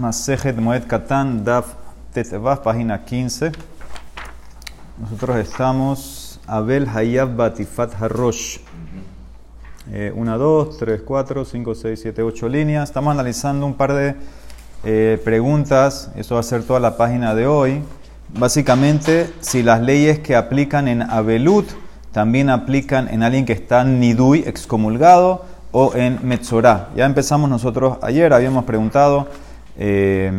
Masejet Moed Katan, Daf Tetevav, página 15. Nosotros estamos Abel Hayab Batifat Harosh. 1, 2, 3, 4, 5, 6, 7, 8 líneas. Estamos analizando un par de eh, preguntas. Eso va a ser toda la página de hoy. Básicamente, si las leyes que aplican en Abelut también aplican en alguien que está Nidui, excomulgado, o en Metzorah. Ya empezamos nosotros ayer, habíamos preguntado eh,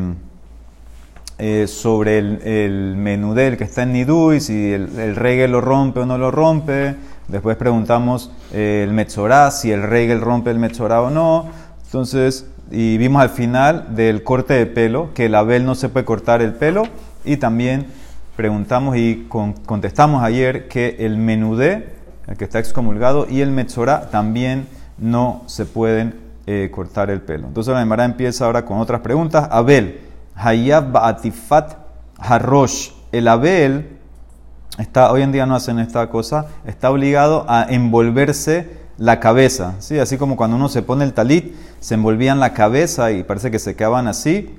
eh, sobre el, el que está en Nidui, si el, el reggae lo rompe o no lo rompe. Después preguntamos eh, el Metzorah, si el reggae rompe el Metzorah o no. Entonces, y vimos al final del corte de pelo, que el Abel no se puede cortar el pelo. Y también preguntamos y contestamos ayer que el menudé, el que está excomulgado, y el Metzorah también no se pueden eh, cortar el pelo. Entonces la Gemara empieza ahora con otras preguntas. Abel, Hayab Baatifat Harosh. El Abel, está, hoy en día no hacen esta cosa, está obligado a envolverse la cabeza. ¿sí? Así como cuando uno se pone el talit, se envolvían la cabeza y parece que se quedaban así.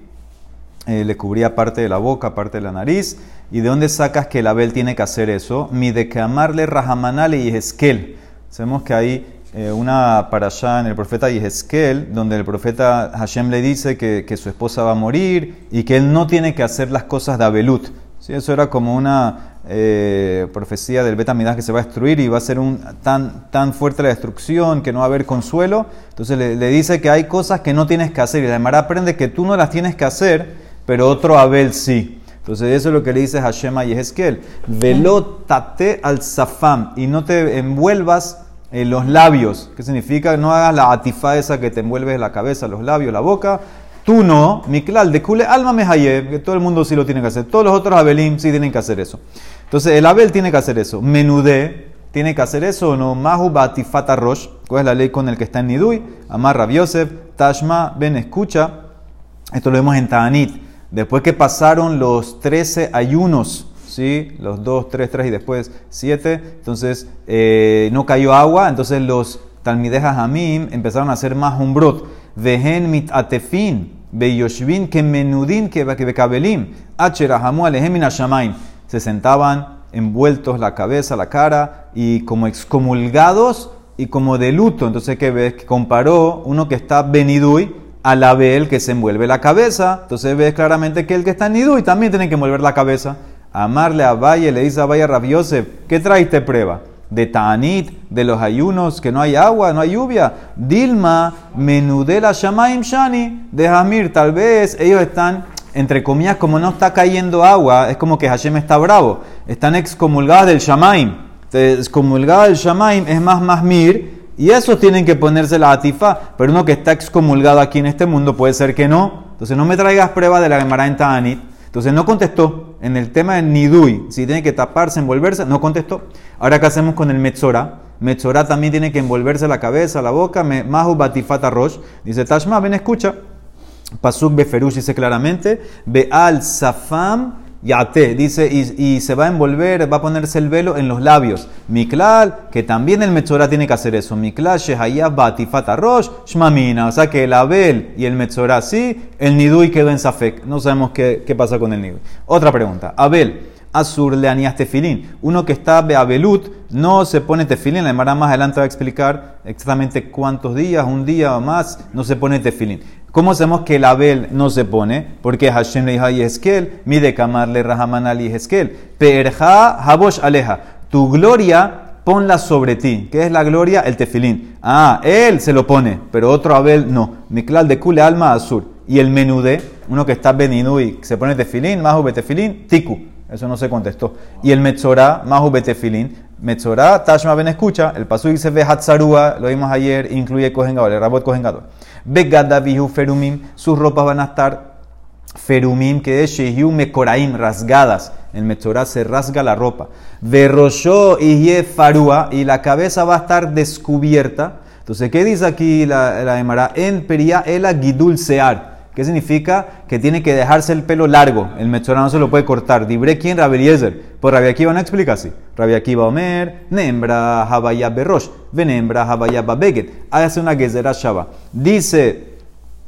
Eh, le cubría parte de la boca, parte de la nariz. ¿Y de dónde sacas que el Abel tiene que hacer eso? Mi de que amarle Rahamanale y Esquel. Sabemos que hay eh, una para allá en el profeta Yehezkel, donde el profeta Hashem le dice que, que, su esposa va a morir y que él no tiene que hacer las cosas de Abelut. ¿Sí? Eso era como una eh, profecía del Betamidah que se va a destruir y va a ser un, tan, tan fuerte la destrucción que no va a haber consuelo. Entonces le, le dice que hay cosas que no tienes que hacer y la Gemara aprende que tú no las tienes que hacer, pero otro Abel sí. Entonces eso es lo que le dice Hashem a Yehezkel. Velotate al zafam y no te envuelvas en los labios. ¿Qué significa? No hagas la atifa esa que te envuelve la cabeza, los labios, la boca. Tú no, Miklal, de Kule, alma mehayeb, que todo el mundo sí lo tiene que hacer. Todos los otros Abelim sí tienen que hacer eso. Entonces el Abel tiene que hacer eso. Menudé tiene que hacer eso o no. Mahu batifata rosh, ¿cuál es la ley con el que está en Nidui? Amar Rab Yosef, Tashma, ven, escucha. Esto lo vemos en Ta'anit. Después que pasaron los 13 ayunos ¿sí? Los dos, tres, tres y después siete. Entonces eh, no cayó agua, entonces los talmidejas Hamim empezaron a hacer más umbrot. Vehen mit atefin, beyoshvin que menudin que bekabelim, acherahamu alehem shamaim. Se sentaban envueltos la cabeza, la cara y como excomulgados y como de luto. Entonces, ¿qué ves? Que comparó uno que está benidui al Abel que se envuelve la cabeza. Entonces ves claramente que el que está en Nidui también tiene que envolver la cabeza. Amarle a Valle, le dice a Valle Rabiosef, ¿qué traiste prueba? De Tanit, de los ayunos, que no hay agua, no hay lluvia. Dilma, menudela Shamaim Shani, de Jamir, tal vez ellos están, entre comillas, como no está cayendo agua, es como que Hashem está bravo. Están excomulgados del Shamaim. Excomulgados del Shamaim es más Mahmir, y esos tienen que ponerse la atifa, pero uno que está excomulgado aquí en este mundo puede ser que no. Entonces no me traigas prueba de la Gemara en Tanit. Entonces no contestó. En el tema de Nidui, si tiene que taparse, envolverse, no contestó. Ahora, ¿qué hacemos con el Metzora? Metzora también tiene que envolverse la cabeza, la boca. Mahu Batifata Rosh. Dice Tashma, ven, escucha. Pasuk Beferush dice claramente: Beal Safam Yate, dice, y, y, se va a envolver, va a ponerse el velo en los labios. Miklal, que también el Metzorah tiene que hacer eso. Miklal, Shehayab, Batifata Rosh, Shmamina. O sea que el Abel y el Metzorah sí, el Nidui quedó en Safek. No sabemos qué, qué pasa con el Nidui. Otra pregunta. Abel, Azur le anías tefilín. Uno que está beabelut no se pone tefilín. La Emara más adelante va a explicar exactamente cuántos días, un día o más, no se pone tefilín. ¿Cómo sabemos que el Abel no se pone? Porque Hashem le dijo a Yehezkel, mide kamarle rahaman al Yehezkel, perja habosh aleja, tu gloria ponla sobre ti. ¿Qué es la gloria? El tefilín. Ah, él se lo pone, pero otro Abel no. Miklal de kule alma azur. Y el menudé, uno que está venido y se pone tefilín, mahu betefilín, tiku. Eso no se contestó. Y el Metzorah, Mahu Betefilin. Metzorah, Tashma Ben escucha. El pasu dice Hatzarua, lo vimos ayer, incluye Kohen el Rabot Kohen Begada Vihu Ferumim, sus ropas van a estar Ferumim, que es Shehiu Mekoraim, rasgadas. El Metzorah se rasga la ropa. Verrosho y Farua, y la cabeza va a estar descubierta. Entonces, ¿qué dice aquí la, la Emara? En Peria Ela Gidul Sear. ¿Qué significa? Que tiene que dejarse el pelo largo. El Metzorah no se lo puede cortar. Dibre quién, Rabeliezer. Por Rabbi Akiva no explica así. Rabbi Akiva Omer, Nembra Habaya Berosh, Venembra Habaya Babeget. Hágase una Gezerah Shaba. Dice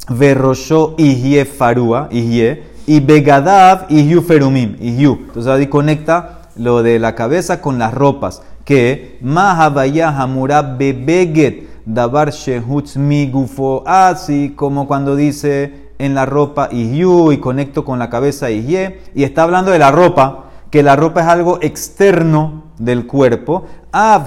Verrosho ihye farua, ihye, y begadav ihyu ferumim, ihyu. Entonces ahí conecta lo de la cabeza con las ropas, que mahavaya hamura bebeget davar shehutz mi gufo, así como cuando dice en la ropa ihyu y conecto con la cabeza ihye, y está hablando de la ropa, que la ropa es algo externo del cuerpo. Av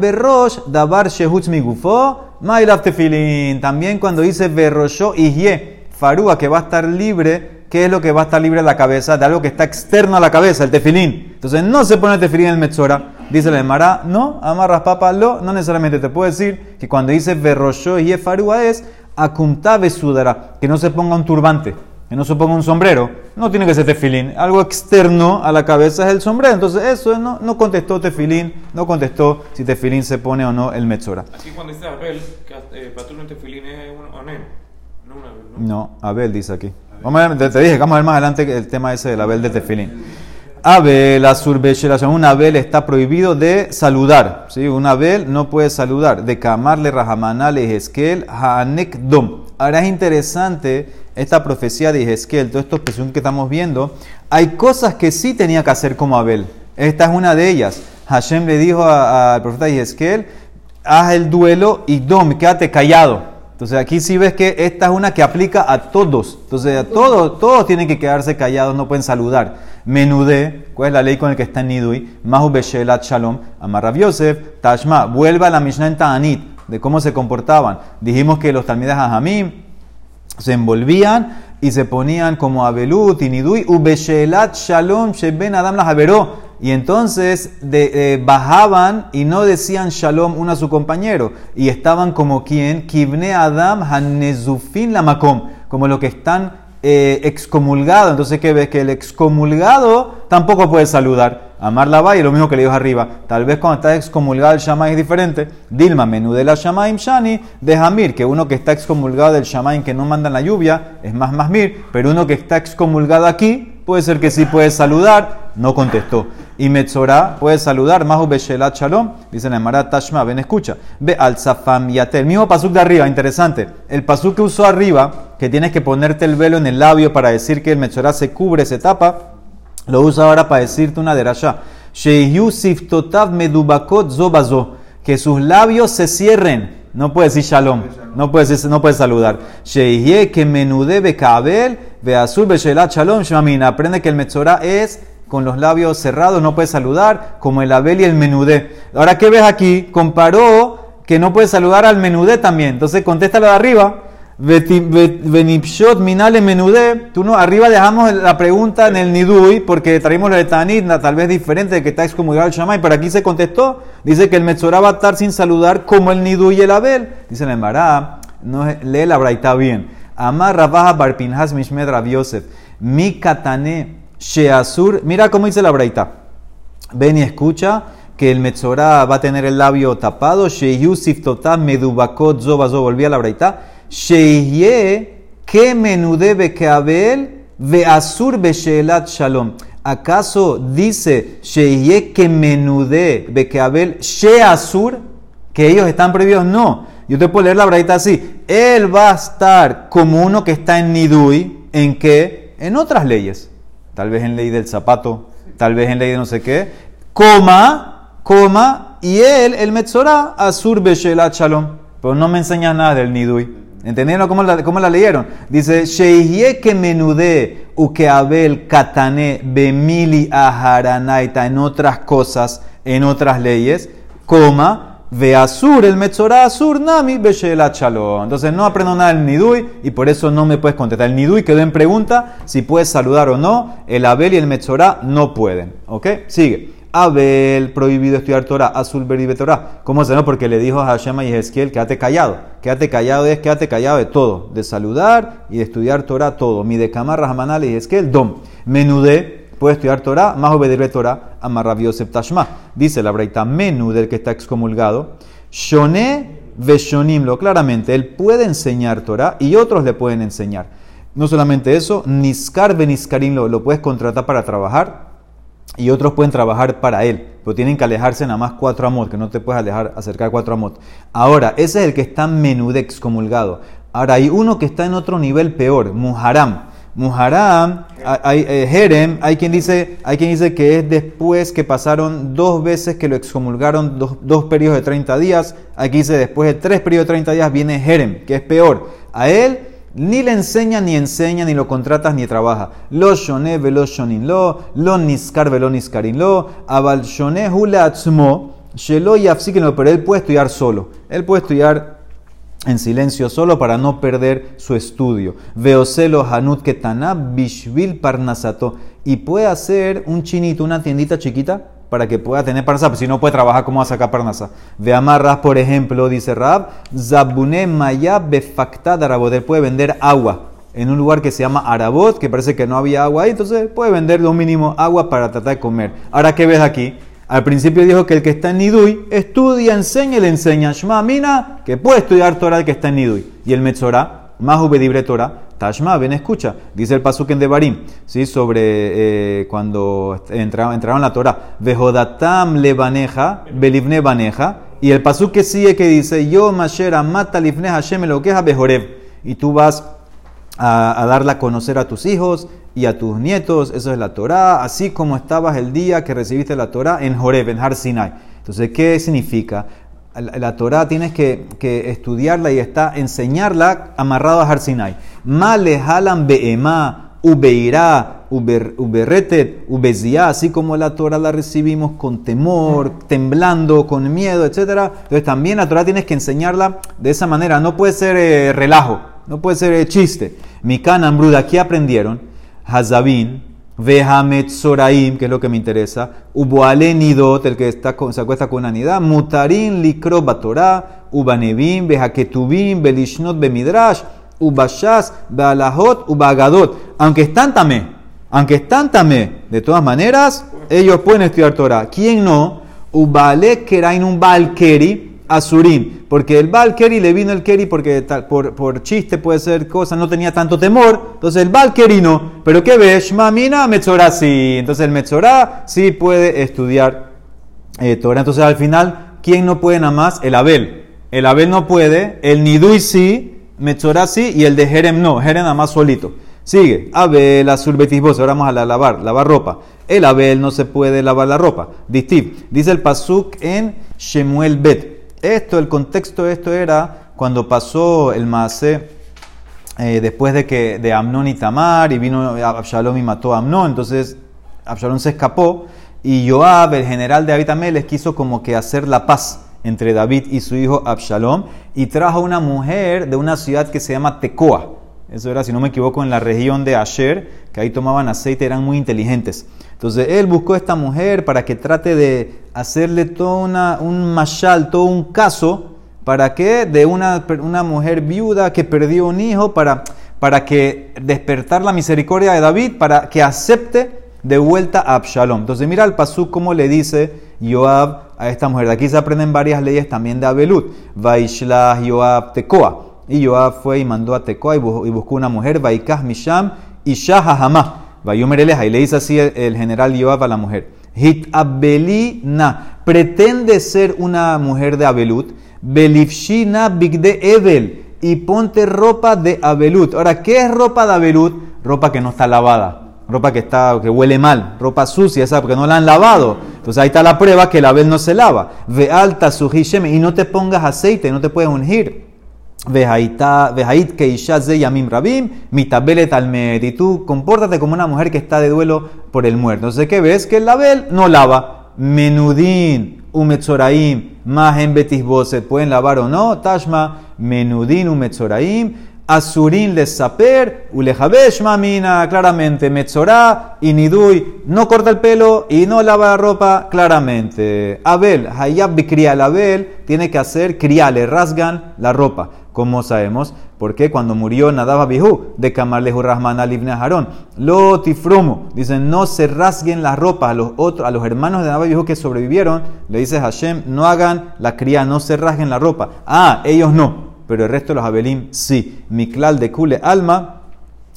berrosh davar shehutz mi gufo, mailaf tefilin. También cuando dice berrosho ihye, farúa que va a estar libre, ¿qué es lo que va a estar libre de la cabeza? De algo que está externo a la cabeza, el tefilín. Entonces no se pone el tefilín en el metzora. Dice la Emara, no, amarras papa, lo, no necesariamente te puedo decir que cuando dice berrosho ihye farúa es akumtabe sudara, que no se ponga un turbante que no se ponga un sombrero, no tiene que ser tefilín. Algo externo a la cabeza es el sombrero. Entonces, eso no, no contestó tefilín, no contestó si tefilín se pone o no el metzora. Aquí cuando dice Abel, que eh, no tefilín es un onen, no un Abel, ¿no? No, Abel dice aquí. Vamos a ver, te, te dije, vamos a ver más adelante el tema ese del Abel de tefilín. Abel, un Abel está prohibido de saludar. ¿sí? Un Abel no puede saludar. De camarle rahamanale esquel haanek dom. Ahora es interesante esta profecía de Ezequiel, todos estos expresión que estamos viendo. Hay cosas que sí tenía que hacer como Abel. Esta es una de ellas. Hashem le dijo al profeta Ezequiel, haz el duelo y dom, quédate callado. Entonces aquí sí ves que esta es una que aplica a todos. Entonces a todos, todos tienen que quedarse callados, no pueden saludar. Menudé, ¿cuál es la ley con el que está en Nidui? Mahu Beshelat Shalom, Amarav Yosef, Tashma, vuelva a la Mishnah en Ta'anit, de cómo se comportaban. Dijimos que los talmidas Ajamim se envolvían y se ponían como Abelut y Nidui, Ubeshelat Shalom Sheben Adam las y entonces eh, bajaban y no decían shalom uno a su compañero. Y estaban como quien, Kibne Adam Hanezufin la Makom, como los que están eh, excomulgados. Entonces, ¿qué ves? Que el excomulgado tampoco puede saludar. Amar la y lo mismo que le dijo arriba. Tal vez cuando está excomulgado el Shamay es diferente. Dilma, menú de la Shamaim Shani, de Hamir, que uno que está excomulgado del Shamaim que no mandan la lluvia es más Masmir, pero uno que está excomulgado aquí puede ser que sí puede saludar, no contestó. Y Metzorah puede saludar, Mahu Beshelat Shalom, dice en el Tashma, ven escucha. Ve al Yatel, el mismo pasuk de arriba, interesante. El pasuk que usó arriba, que tienes que ponerte el velo en el labio para decir que el Metzorah se cubre, se tapa, lo usa ahora para decirte una derasha. Sheyusif Totav Medubakot Zobazo, que sus labios se cierren. No puede decir shalom, no puede, decir, no puede saludar. Sheyye que menude bekabel, azul beshelat shalom shmamin. Aprende que el Metzorah es con los labios cerrados, no puede saludar, como el Abel y el menudé. Ahora, ¿qué ves aquí? Comparó que no puede saludar al menudé también. Entonces, contéstalo de arriba. Benipshot minale menudé. Tú no, arriba dejamos la pregunta en el nidui porque traímos la de Tanit, tal vez diferente de que está excomulgado el Shamay, pero aquí se contestó. Dice que el Metzorah va a estar sin saludar como el nidui y el Abel. Dice el Embará, no lee la braita bien. Amar Rabaja Barpinhas Mishmed Rav Yosef. Mi katane Sheasur, mira cómo dice la braita. Ven y escucha que el Metzorah va a tener el labio tapado. Sheyusif totam medubakot zobazo. Volví a la braita. Sheye que menudebe que abel ve asur beshelat shalom. ¿Acaso dice Sheye que menude be que abel sheasur? Que ellos están prohibidos. No. Yo te puedo leer la braita así. Él va a estar como uno que está en Nidui. ¿En qué? En otras leyes tal vez en ley del zapato, tal vez en ley de no sé qué, coma, coma, y él, el Metzorah, Asur Beshelat Shalom. Pero no me enseña nada del Nidui. ¿Entendieron cómo la, cómo la leyeron? Dice, Sheihye que menude u que abel katane bemili aharanaita en otras cosas, en otras leyes, coma, Ve Asur, el Metzorah Asur, Nami, Beshelat Shalom. Entonces no aprendo nada del Nidui y por eso no me puedes contestar. El Nidui quedó en pregunta si puedes saludar o no. El Abel y el Metzorah no pueden. ¿Ok? Sigue. Abel, prohibido estudiar Torah, Azul Beribe Torah. ¿Cómo se no? Porque le dijo a Hashem y Ezequiel, quédate callado. Quédate callado es quédate callado de todo. De saludar y de estudiar Torah, todo. Mi de Camarra, Hamanal y Ezequiel, Dom. Menudé puede estudiar Torah, más obedecer Torah, amarrabio septashma. Dice la breita menú del que está excomulgado, shoné lo claramente, él puede enseñar Torah y otros le pueden enseñar. No solamente eso, niskar beniskarim lo puedes contratar para trabajar y otros pueden trabajar para él, pero tienen que alejarse nada más cuatro amot, que no te puedes alejar, acercar cuatro amot. Ahora, ese es el que está menú de excomulgado. Ahora hay uno que está en otro nivel peor, Muharam. Muharam, hay, eh, Jerem, hay quien, dice, hay quien dice que es después que pasaron dos veces que lo excomulgaron, dos, dos periodos de 30 días. Aquí dice después de tres periodos de 30 días viene Jerem, que es peor. A él ni le enseña, ni enseña, ni lo contratas, ni trabaja. Lo shone velo shonin lo, lo niskar velo niskarin lo, abal shone hula atzmo, shelo yafsikin pero él puede estudiar solo. Él puede estudiar en silencio solo para no perder su estudio. Veocelo hanut ketana bishvil parnasato. Y puede hacer un chinito, una tiendita chiquita para que pueda tener parnasa, pues si no puede trabajar, ¿cómo va a sacar parnasa? Ve amarras, por ejemplo, dice Rab, zabune maya befacta Él puede vender agua en un lugar que se llama Arabot, que parece que no había agua ahí, entonces puede vender lo mínimo agua para tratar de comer. Ahora, ¿qué ves aquí? Al principio dijo que el que está en Nidui estudia, enseña le enseña. Shma Mina, que puede estudiar Torah el que está en Nidui. Y el Metzorah, más ubedibre Torah, Tashma, ven, escucha. Dice el pasuk en Devarim, ¿sí? sobre eh, cuando entraron, entraron la Torah. Vejodatam levaneja, belivne baneja. Y el pasuk que sigue que dice, Yo mashera mata livne Hashem lo queja bejorev. Y tú vas a, darla a conocer a tus hijos y a tus nietos, eso es la Torah, así como estabas el día que recibiste la Torah en Joreb, en Har Sinai. Entonces, ¿qué significa? La, Torah tienes que, estudiarla y está enseñarla amarrado a Har Sinai. Male halam be'ema, ubeirá, uberretet, ubezia, así como la Torah la recibimos con temor, temblando, con miedo, etc. Entonces también la Torah tienes que enseñarla de esa manera. No puede ser eh, relajo, no puede ser eh, chiste. Mikan Ambruda, aquí aprendieron Hazabin, Vehamet Soraim, que es lo que me interesa, Uboale Nidot, el que está se acuesta con una nidad, Mutarin Likro Batorá, Ubanevim, Behaketubim, Belishnot Bemidrash, Ubashas, Bealahot, Ubagadot. Aunque están tamé, aunque están tamé, de todas maneras, ellos pueden estudiar Torah. ¿Quién no? Ubale Kerain un Balkeri, Azurim, porque el Baal Keri le vino el Keri porque por, por, chiste puede ser cosa, no tenía tanto temor, entonces el Baal Keri no, pero ¿qué ves? Mamina Metzorah sí, entonces el Metzorah sí puede estudiar eh, Torah, entonces al final, ¿quién no puede nada más? El Abel, el Abel no puede, el Nidui sí, Metzorah sí, y el de Jerem no, Jerem nada más solito. Sigue, Abel, Azul, Betis, ahora vamos a la lavar, lavar ropa. El Abel no se puede lavar la ropa. Distiv, dice el Pasuk en Shemuel Bet. Esto, el contexto de esto era cuando pasó el Maase eh, después de que de Amnón y Tamar y vino Absalom y mató a Amnón, entonces Absalom se escapó y Joab, el general de David les quiso como que hacer la paz entre David y su hijo Absalom y trajo una mujer de una ciudad que se llama Tecoa. Eso era, si no me equivoco, en la región de Asher, que ahí tomaban aceite, eran muy inteligentes. Entonces él buscó a esta mujer para que trate de hacerle todo una, un mashal, todo un caso, ¿para qué? De una, una mujer viuda que perdió un hijo, para, para que despertar la misericordia de David, para que acepte de vuelta a Absalom. Entonces mira al pasú cómo le dice Joab a esta mujer. De aquí se aprenden varias leyes también de Abelut. Vaishlah Joab Tekoa. Y Joab fue y mandó a Tekoa y buscó una mujer, Vaikah Misham y Shahahama. Vayumer y le dice así el, general Joab a la mujer. Hit abelina, pretende ser una mujer de Abelut, belifshina bigde evel, y ponte ropa de Abelut. Ahora, ¿qué es ropa de Abelut? Ropa que no está lavada ropa que está que huele mal, ropa sucia, esa porque no la han lavado. Entonces ahí está la prueba que la vez no se lava. Ve alta su y no te pongas aceite, no te puedes ungir. Vejait de yamim rabim, mitabelet almed. Y tú compórtate como una mujer que está de duelo por el muerto. Entonces, ¿qué ves? Que el label no lava. Menudín, umetzoraim, mahen betis boset. ¿Pueden lavar o no? Tashma, menudín, umetzoraim. Azurín les saper, ulejabesh mamina, claramente, metzorá y nidui, no corta el pelo y no lava la ropa, claramente. Abel, hayab bikriya, Abel tiene que hacer kriya, le rasgan la ropa. ¿Cómo sabemos? Porque cuando murió Nadab Abihu de Kamarlehu Rahman al Harón, lo tifrumo, dicen no se rasguen las ropas a los otros, a los hermanos de Nadab Abihu que sobrevivieron, le dice Hashem, no hagan la cría, no se rasguen la ropa. Ah, ellos no, pero el resto de los Abelim sí. Miklal de Kule Alma,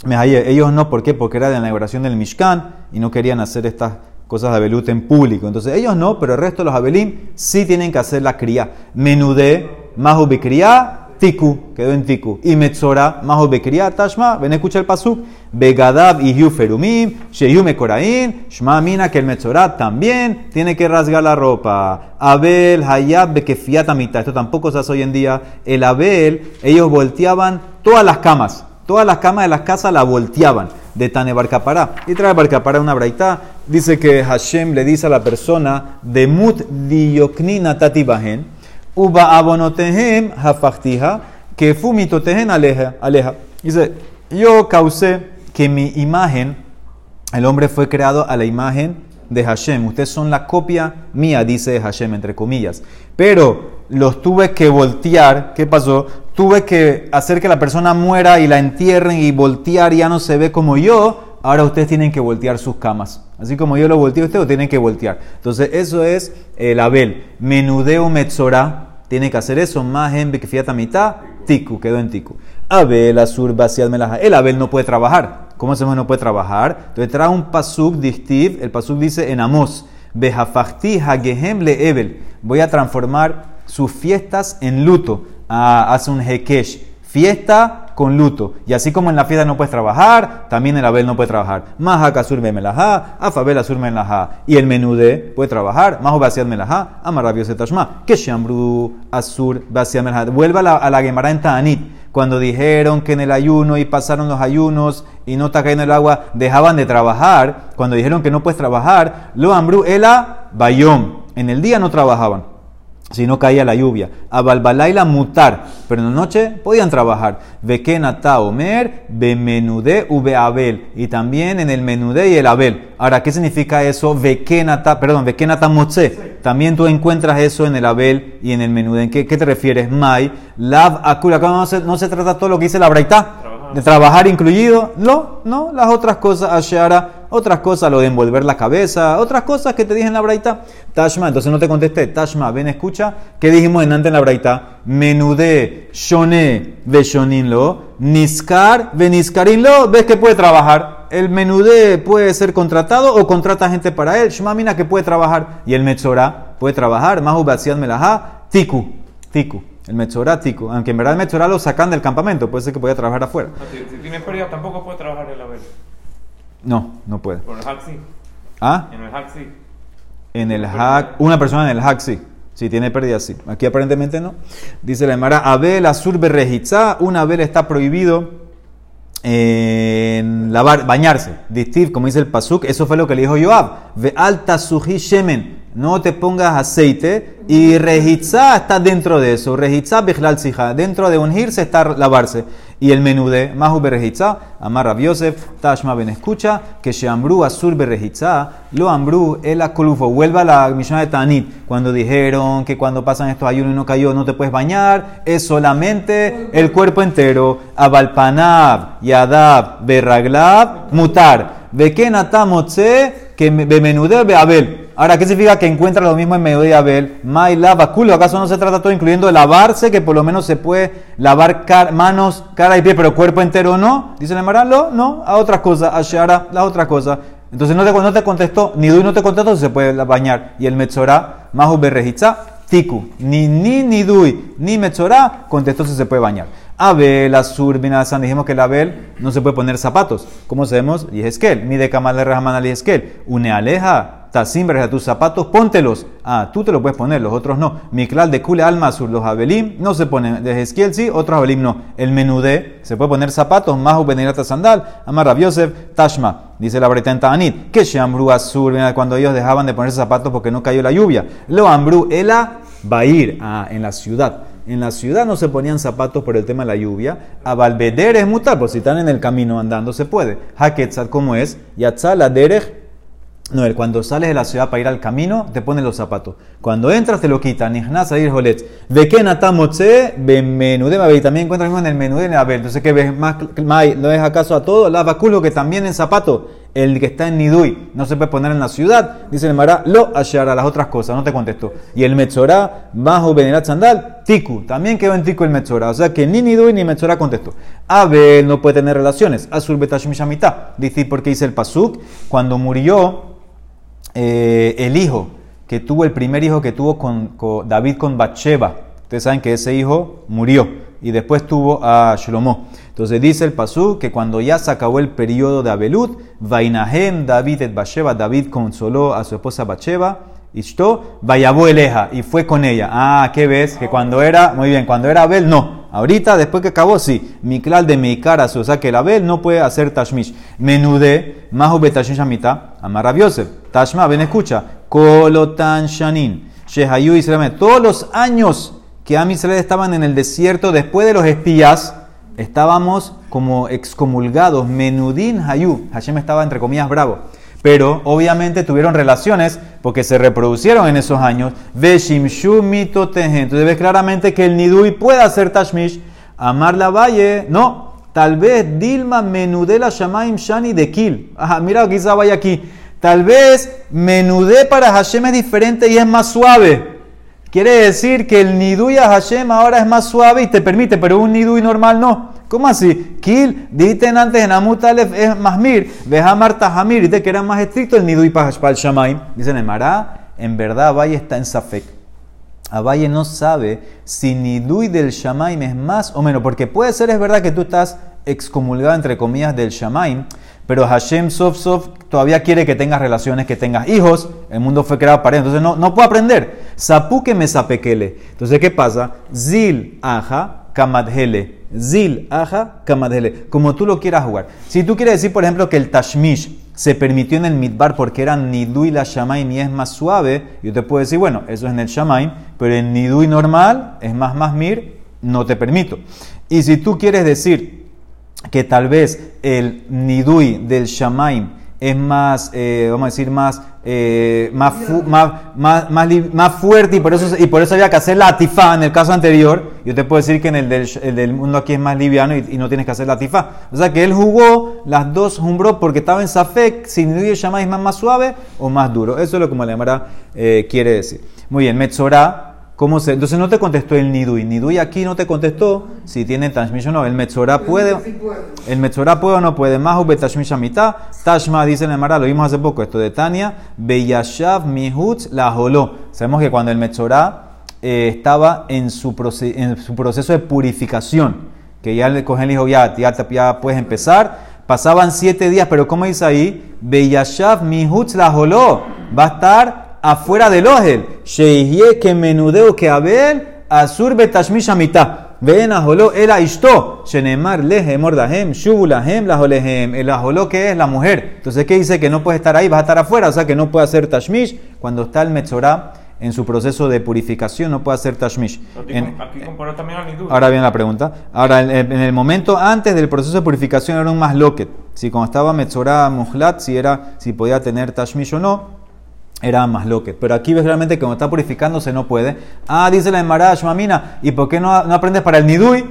ellos no, ¿por qué? Porque era de la inauguración del Mishkan y no querían hacer estas cosas de Abelut en público. Entonces ellos no, pero el resto de los Abelim sí tienen que hacer la cría. Menudé, Mahu Bikriya, Tiku, quedó en Tiku. Y Metzora, Majo Bekriat, Tashma, ven escucha el pasuk. Begadab y Ferumim, Sheyu Mekorain, Shma Mina, que el Metzora también tiene que rasgar la ropa. Abel, Hayab, Bekefiat Amita. Esto tampoco se hace hoy en día. El Abel, ellos volteaban todas las camas. Todas las camas de las casas la volteaban de Tane Barcapará. Y trae Barcapará una braita. Dice que Hashem le dice a la persona, Demut dioknina tatibahen, uba abonotehem hafachtija, que fumitotehen aleja, aleja. Dice, yo causé que mi imagen, el hombre fue creado a la imagen de Hashem. Ustedes son la copia mía, dice Hashem, entre comillas. Pero los tuve que voltear. ¿Qué pasó? Tuve que hacer que la persona muera y la entierren y voltear ya no se ve como yo. Ahora ustedes tienen que voltear sus camas. Así como yo lo volteo, ustedes tienen que voltear. Entonces, eso es el Abel. Menudeo Metzora. Tiene que hacer eso. Más en fiata mitad. Tiku, quedó en Tiku. Abel, Azur, Basiad, Melaja. El Abel no puede trabajar. ¿Cómo se no puede trabajar? Entonces trae un pasuk distiv. El pasuk dice en Amos. Behafachti hagehem Ebel. Voy a transformar sus fiestas en luto. Ah, hace un hekesh. Fiesta con luto. Y así como en la fiesta no puedes trabajar, también el Abel no puede trabajar. Maha kasur melajá, afabel asur melajá. Y el menude puede trabajar. Maho basiad melajá, amarrabios etashma. Que asur basiad melajá. Vuelva a la, a la Gemara en Ta'anit cuando dijeron que en el ayuno y pasaron los ayunos y no está cayendo el agua, dejaban de trabajar, cuando dijeron que no puedes trabajar, lo ambru ela bayom. En el día no trabajaban, si no caía la lluvia. A balbalaila mutar, pero en la noche podían trabajar. Vekenata omer, bemenude abel. Y también en el menudé y el abel. Ahora, ¿qué significa eso? Perdón, vekenata motze. También tú encuentras eso en el abel y en el menudé. ¿En qué, te refieres? Mai, lav akul. Acá no se, no se trata todo lo que dice la braita. De trabajar incluido. No, no, las otras cosas, ashara otras cosas, lo de envolver la cabeza, otras cosas que te dije en la braita. Tashma, entonces no te contesté. Tashma, ven, escucha. ¿Qué dijimos en antes en la braita? Menudé, shone, lo, niskar, lo. ¿Ves que puede trabajar? El menudé puede ser contratado o contrata gente para él. Shmamina que puede trabajar. Y el metzorá puede trabajar. Mahu me melajá, tiku, tiku. El metzorá, tiku. Aunque en verdad el metzorá lo sacan del campamento, puede ser que pueda trabajar afuera. si, tiene pérdida tampoco puede trabajar el abel. No, no puede. ¿Por el hack sí? ¿Ah? En el hack sí. En el hack, una persona en el hack sí. Si tiene pérdida, sí. Aquí aparentemente no. Dice la Emara, Abel Azur Berrejitza, una Abel está prohibido en lavar, bañarse. Distiv, como dice el Pasuk, eso fue lo que le dijo Joab. Ve alta suji shemen no te pongas aceite y rejitza está dentro de eso. Rejitza bichlal sija, dentro de ungirse está lavarse. Y el menú de mahu berejitza, amar Yosef, tashma ben escucha, que sheambru azul berejitza, lo ambru el akolufo. Vuelva a la misión de Tanit, cuando dijeron que cuando pasan estos ayunos y no cayó no te puedes bañar, es solamente el cuerpo entero. Abalpanab, yadab, berraglab, mutar. Bekenatamotze, que be abel. Ahora, ¿qué significa que encuentra lo mismo en medio de Abel? Mai lava culo. ¿Acaso no se trata todo incluyendo lavarse, que por lo menos se puede lavar manos, cara y pie, pero cuerpo entero no? Dice el Maralo, no, a otras cosas, a Shara, la otra cosa. Entonces no te, no te contestó, ni Dui no te contestó, se puede bañar. Y el Metzorá, Mahu Berrejitza, Tiku. Ni ni ni Dui, ni Metzorá contestó si se puede bañar. Abel, Azur, Binazan, dijimos que el Abel no se puede poner zapatos. ¿Cómo sabemos? Y es que mi de Kamal de Rahman Esquel. Une aleja Tazimbres a tus zapatos, póntelos. Ah, tú te lo puedes poner, los otros no. Miklal de Kule Alma sur los Abelim no se ponen. De Ezequiel sí, otros Abelim no. El menudé se puede poner zapatos, más Benirata Sandal, Amar Yosef, Tashma. Dice la breta en Ta'anit, que Shambru Azur, cuando ellos dejaban de ponerse zapatos porque no cayó la lluvia. Lo Ambru Ela ir ah, en la ciudad. En la ciudad no se ponían zapatos por el tema de la lluvia. A es mutar, por si están en el camino andando se puede. Haketzat, como es? Yatzal Derech no, cuando sales de la ciudad para ir al camino, te ponen los zapatos. Cuando entras, te lo quitan. Nihnas ir holetz. Ve que natamotze, be menudema. Y también encuentras en el menú de Abel. Entonces, ¿qué ves? Más, ¿No es acaso a todo? La vaculo que también en zapato. El que está en Nidui no se puede poner en la ciudad. Dice el Mará, lo a las otras cosas. No te contestó. Y el Metzorá, bajo Benerat Sandal, Tiku. También quedó en Tiku el Metzorá. O sea que ni Nidui ni Metzorá contestó. Abel no puede tener relaciones. Azul Betashim Shamita. Dice porque dice el Pasuk. Cuando murió eh, el hijo que tuvo, el primer hijo que tuvo con, David con Bathsheba. Ustedes saben que ese hijo murió. y después tuvo a Shlomo. Entonces dice el Pasú que cuando ya se acabó el periodo de Abelut, Vainahem David et Basheba, David consoló a su esposa Bacheva, Ishto, Vayabó Eleja, y fue con ella. Ah, ¿qué ves? Que cuando era, muy bien, cuando era Abel, no. Ahorita, después que acabó, sí. Miklal de Meikar o sea que el Abel no puede hacer Tashmish. Menude, Mahu Betashmish Amita, Amar Yosef. Tashma, ven, escucha. Kolotan Shanin, Shehayu Israel. Todos los años que Am estaban en el desierto después de los espías, estábamos como excomulgados. Menudin Hayu. Hashem estaba entre comillas bravo. Pero obviamente tuvieron relaciones porque se reproducieron en esos años. Veshimshu Entonces ves claramente que el Nidui puede hacer Tashmish. Amar la Valle, no. Tal vez Dilma Menudela Shamaim Shani de Kil. Ajá, mira, quizá vaya aquí. Tal vez Menudé para Hashem es diferente y es más suave. Quiere decir que el Nidui a Hashem ahora es más suave y te permite, pero un Nidui normal no. ¿Cómo así? Kil, diten antes en Amut es Mahmir, Vehamar Tahamir, dice que era más estricto el Nidui el Shamaim. Dicen en Mará, en verdad Abaye está en Safek. Abaye no sabe si Nidui del Shamaim es más o menos, porque puede ser, es verdad que tú estás excomulgado entre comillas del Shamaim, pero Hashem Sof Sof todavía quiere que tengas relaciones, que tengas hijos, el mundo fue creado para él, entonces no, no puedo aprender. Sapu que me sapekele. Entonces, ¿qué pasa? Zil aja kamadhele. Zil, aja, kamadhele. Como tú lo quieras jugar. Si tú quieres decir, por ejemplo, que el tashmish se permitió en el midbar porque era nidui la shamaim y es más suave, yo te puedo decir, bueno, eso es en el shamaim, pero en nidui normal es más masmir, no te permito. Y si tú quieres decir que tal vez el nidui del shamaim es más, eh, vamos a decir, más, eh, más, más, más, más, fuerte y por, eso, y por eso había que hacer la tifá en el caso anterior. Yo te puedo decir que en el del, el del mundo aquí es más liviano y, no tienes que hacer la tifá. O sea que él jugó las dos jumbró porque estaba en Safek, si el Shammai es más, suave o más duro. Eso es lo que Malemara eh, quiere decir. Muy bien, Metzorah ¿Cómo se? Entonces no te contestó el Nidui. Nidui aquí no te contestó si tiene transmisión o no. El Metzorah puede. El Metzorah puede o no puede. Mahu betashmish mitad. Tashma dice en el Mara, lo vimos hace poco, esto de Tania. Beyashav mihutz la holó. Sabemos que cuando el Metzorah eh, estaba en su, en su, proceso de purificación, que ya le cogen el hijo, ya, ya, ya puedes empezar. Pasaban siete días, pero ¿cómo dice ahí? Beyashav mihutz la holó. Va a estar afuera del Ohel. Sheihye que menudeo que Abel, Azur betashmish amita. Ven a Joló, el Ishto, Shenemar lehe mordahem, shubulahem la jolehem. El ajoló que es la mujer. Entonces, ¿qué dice? Que no puede estar ahí, va a estar afuera, o sea que no puede hacer tashmish. Cuando está el Metzorah en su proceso de purificación, no puede hacer tashmish. aquí compara también al Ahora viene la pregunta. Ahora, en, el momento antes del proceso de purificación era un más loquet. Si cuando estaba Metzorah muhlat, si, era, si podía tener tashmish o no era más loque. Pero aquí ves realmente que cuando está purificándose no puede. Ah, dice la Emara Mamina, ¿y por qué no, no, aprendes para el Nidui?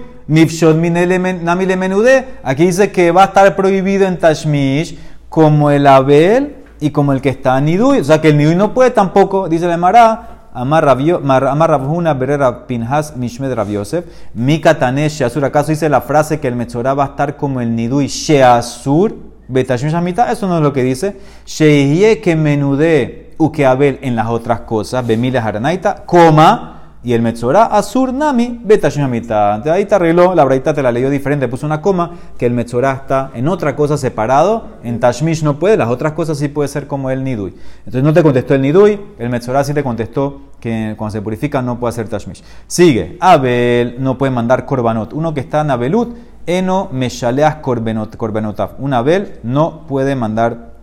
Aquí dice que va a estar prohibido en Tashmish como el Abel y como el que está en Nidui. O sea que el Nidui no puede tampoco, dice la Emara. Amar Rabhuna Berera Pinhas Mishmed Rabiosef. Mika Tanesh Sheasur. ¿Acaso dice la frase que el Metzorah va a estar como el Nidui Sheasur? Betashmish Amita. Eso no es lo que dice. Sheihye que menudé Abel en las otras cosas, Bemile Haranaita, coma, y el Metzorah, Azur Nami, Betashimamita. Ahí te arregló, la braita te la leyó diferente, puso una coma, que el Metzorah está en otra cosa separado, en Tashmish no puede, las otras cosas sí puede ser como el Nidui. Entonces no te contestó el Nidui, el Metzorah sí te contestó que cuando se purifica no puede hacer Tashmish. Sigue, Abel no puede mandar Korbanot. Uno que está en Abelut, Eno Meshaleas Korbanotaf. Un Abel no puede mandar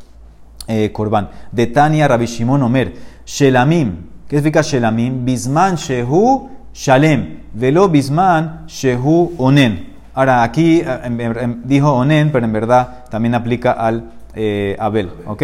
eh, Korban. De Tania Rabbi Shimon Omer, Shelamim, ¿qué significa Shelamim? Bisman Shehu Shalem, Velo Bisman Shehu Onen. Ahora aquí eh, dijo Onen, pero en verdad también aplica al eh, Abel, ¿ok?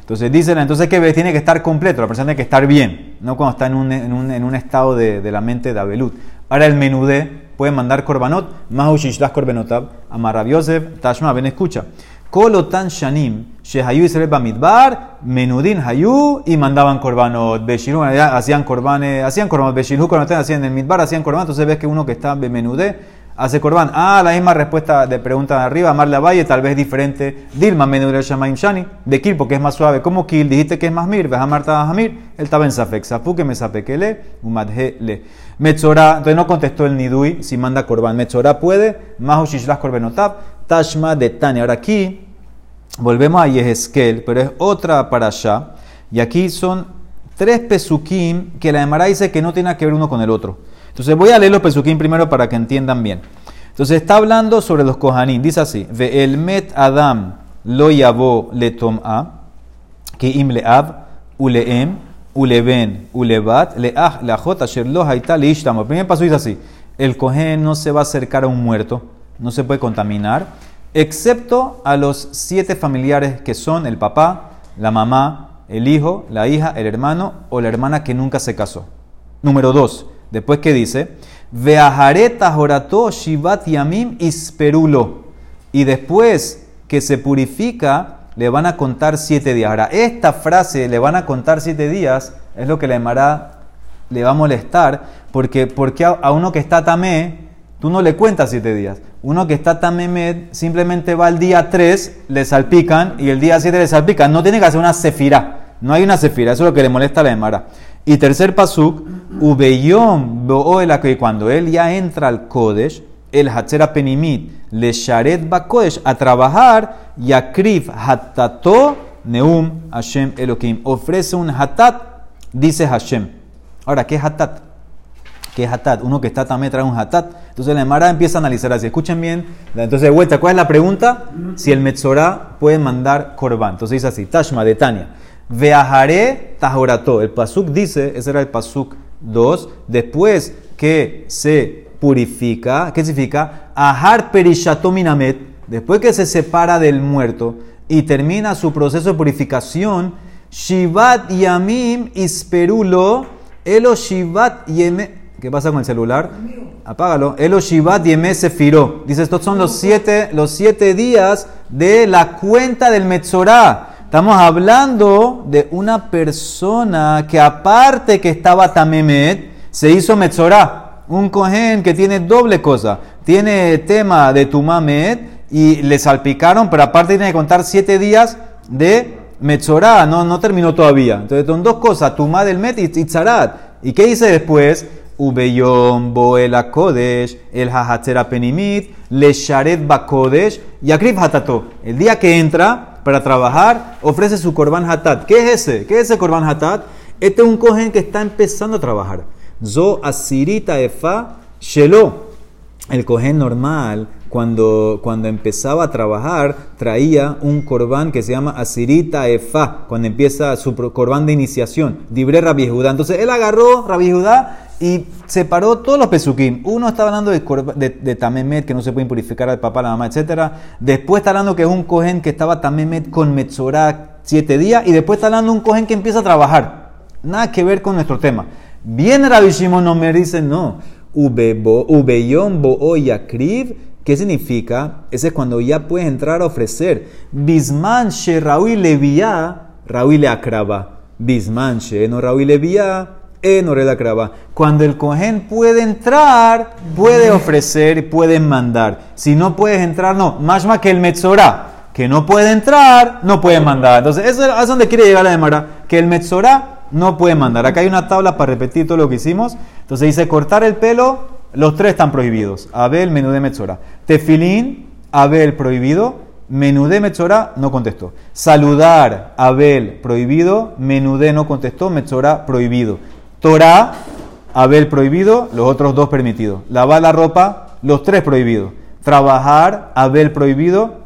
Entonces dice, entonces que tiene que estar completo, la persona tiene que estar bien, no cuando está en un, en un, en un estado de, de, la mente de Abelut. Ahora el menudé puede mandar korbanot, Mahu Shishlas Korbenotab, Amar Yosef, Tashma, ven escucha. Kolotan Shanim, Shehayu Israel Bamidbar, Menudin Hayu, y mandaban korbanot, Beshilhu, hacían korbanes, hacían korbanot, Beshilhu, cuando hacían en el Midbar, hacían korbanot, entonces ves que uno que está Menudé, hace corbán. Ah, la misma respuesta de pregunta de arriba, Marla Valle, tal vez diferente. Dilma, Menudel Shamaim Shani, de Kil, porque es más suave. ¿Cómo Kil? Dijiste que es más mir, ves a Marta Jamir, él estaba en Safek, Safu que me sapekele, umadhe le. Metzora, entonces no contestó el Nidui si manda corbán. Metzora puede, Mahu Shishlas Korbenotab, Tashma de Tani. Ahora aquí volvemos a Yehezkel, pero es otra para allá. Y aquí son tres pesukim que la Emara dice que no tiene que ver uno con el otro. Entonces voy a leer los pesukim primero para que entiendan bien. Entonces está hablando sobre los kohanim. Dice así: Ve el met Adam lo yabo le tom'a, que im le'ab, ule'em, uleben, ulebat, le'ach, le'achot, asher lo haita le'ishtamo. El primer paso dice así: El kohen no se va a acercar a un muerto, no se puede contaminar, excepto a los siete familiares que son el papá, la mamá, el hijo, la hija, el hermano o la hermana que nunca se casó. Número dos, después que dice, Veajareta jorato shivat yamim isperulo. Y después que se purifica, le van a contar siete días. Ahora, esta frase, le van a contar siete días, es lo que le llamará, le va a molestar, porque, porque a, uno que está tamé, tú no le cuentas siete días. Uno que está tamemed simplemente va al día tres, le salpican, y el día siete le salpican. No tiene que hacer una sefirá. No hay una sefira, eso es lo que le molesta a la Emara. Y tercer pasuk, ubeyom bo'oela que cuando él ya entra al Kodesh, el Hatzera Penimit, le sharet ba Kodesh, a trabajar, yakrif hatato neum Hashem Elohim. Ofrece un hatat, dice Hashem. Ahora, ¿qué es hatat? ¿Qué es hatat? Uno que está también trae un hatat. Entonces la Emara empieza a analizar así. Escuchen bien. Entonces, de vuelta, ¿cuál es la pregunta? Si el Metzorah puede mandar korban. Entonces dice así, Tashma de Tania. Veajaré tajorato. El pasuk dice, ese era el pasuk 2, después que se purifica, ¿qué significa? Ajar minamet, después que se separa del muerto y termina su proceso de purificación, Shivat Yamim Isperulo, Elo Shivat Yeme. ¿Qué pasa con el celular? Apágalo. Elo Shivat Yeme Sefiró. Dice, estos son los siete, los siete días de la cuenta del Metzorah. Estamos hablando de una persona que aparte que estaba Tamemet, se hizo Metzorah. Un cohen que tiene doble cosa. Tiene tema de Tumamet y le salpicaron, pero aparte tiene que contar siete días de Metzorah. No, no terminó todavía. Entonces son dos cosas, Tumá del Met y Tzarat. ¿Y qué dice después? Ubeyom Boel Kodesh, el Hahatzera Penimit, Le Sharet Bakodesh y Akrif Hatato. El día que entra, para trabajar, ofrece su korban hatat. ¿Qué es ese? ¿Qué es ese korban hatat? Este es un cohen que está empezando a trabajar. Zo asirita efa shelo. El cohen normal, cuando, cuando empezaba a trabajar, traía un corbán que se llama asirita efa, cuando empieza su corbán de iniciación. Dibre Rabbi Judá. Entonces él agarró Rabbi Judá y separó todos los pesukim. Uno está hablando de, de, Tamemet, que no se puede purificar al papá, la mamá, etc. Después está hablando que es un cohen que estaba Tamemet con Metzorah siete días. Y después está hablando un cohen que empieza a trabajar. Nada que ver con nuestro tema. Viene Rabbi no me dice no. Ubeyom bo yakriv. ¿Qué significa? Ese es cuando ya puedes entrar a ofrecer. Bisman she Raúl levía, Raúl le acraba. Bisman she no Raúl levía en Cuando el cohen puede entrar, puede ofrecer y puede mandar. Si no puedes entrar, no. Más más que el Metzorah, que no puede entrar, no puede mandar. Entonces, eso es donde quiere llegar la demora. Que el Metzorah no puede mandar. Acá hay una tabla para repetir todo lo que hicimos. Entonces dice cortar el pelo, los tres están prohibidos. Abel, menú de Metzorah. Tefilín, Abel prohibido. Menudé Metzorah no contestó. Saludar, Abel prohibido. Menudé no contestó. Metzorah prohibido. Torah, Abel prohibido, los otros dos permitidos. Lavar la ropa, los tres prohibidos. Trabajar, Abel prohibido,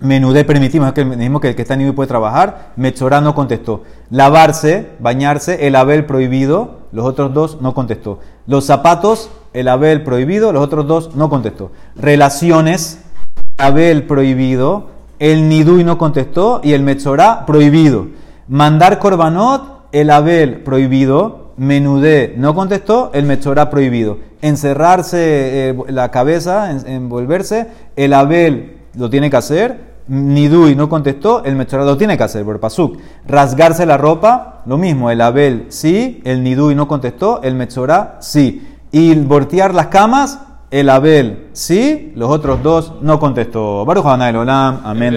Menudé permitimos, que mismo que el que está en puede trabajar. Metzorah no contestó. Lavarse, bañarse, el Abel prohibido, los otros dos no contestó. Los zapatos, el Abel prohibido, los otros dos no contestó. Relaciones, Abel prohibido, el Nidui no contestó y el Metzorah prohibido. Mandar korbanot, el Abel prohibido, Menudé no contestó, el Metzorah prohibido. Encerrarse eh, la cabeza, envolverse, el Abel lo tiene que hacer. Nidui no contestó, el Metzorah lo tiene que hacer por Pasuk. Rasgarse la ropa, lo mismo, el Abel sí, el Nidui no contestó, el Metzorah sí. Y voltear las camas, el Abel sí, los otros dos no contestó. Baruch Olam, amén amén.